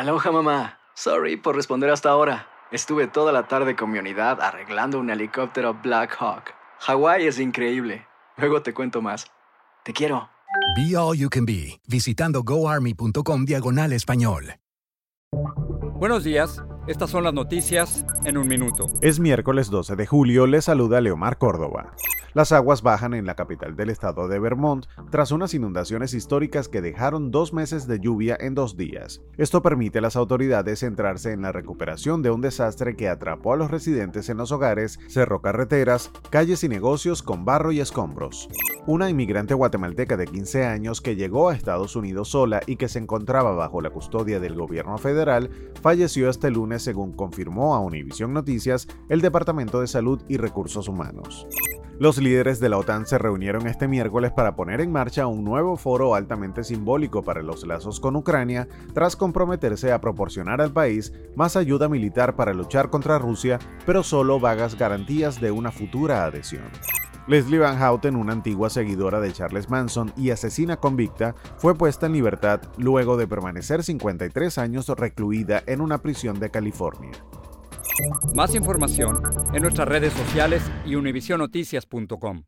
Aloha mamá. Sorry por responder hasta ahora. Estuve toda la tarde con mi unidad arreglando un helicóptero Black Hawk. Hawái es increíble. Luego te cuento más. Te quiero. Be All You Can Be, visitando goarmy.com diagonal español. Buenos días, estas son las noticias en un minuto. Es miércoles 12 de julio, le saluda Leomar Córdoba. Las aguas bajan en la capital del estado de Vermont tras unas inundaciones históricas que dejaron dos meses de lluvia en dos días. Esto permite a las autoridades centrarse en la recuperación de un desastre que atrapó a los residentes en los hogares, cerró carreteras, calles y negocios con barro y escombros. Una inmigrante guatemalteca de 15 años que llegó a Estados Unidos sola y que se encontraba bajo la custodia del gobierno federal falleció este lunes según confirmó a Univision Noticias el Departamento de Salud y Recursos Humanos. Los líderes de la OTAN se reunieron este miércoles para poner en marcha un nuevo foro altamente simbólico para los lazos con Ucrania, tras comprometerse a proporcionar al país más ayuda militar para luchar contra Rusia, pero solo vagas garantías de una futura adhesión. Leslie Van Houten, una antigua seguidora de Charles Manson y asesina convicta, fue puesta en libertad luego de permanecer 53 años recluida en una prisión de California. Más información en nuestras redes sociales y univisionoticias.com.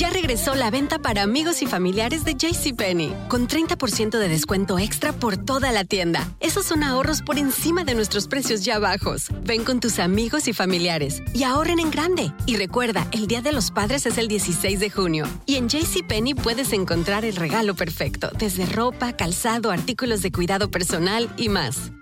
Ya regresó la venta para amigos y familiares de JCPenney, con 30% de descuento extra por toda la tienda. Esos son ahorros por encima de nuestros precios ya bajos. Ven con tus amigos y familiares y ahorren en grande. Y recuerda, el Día de los Padres es el 16 de junio. Y en JCPenney puedes encontrar el regalo perfecto, desde ropa, calzado, artículos de cuidado personal y más.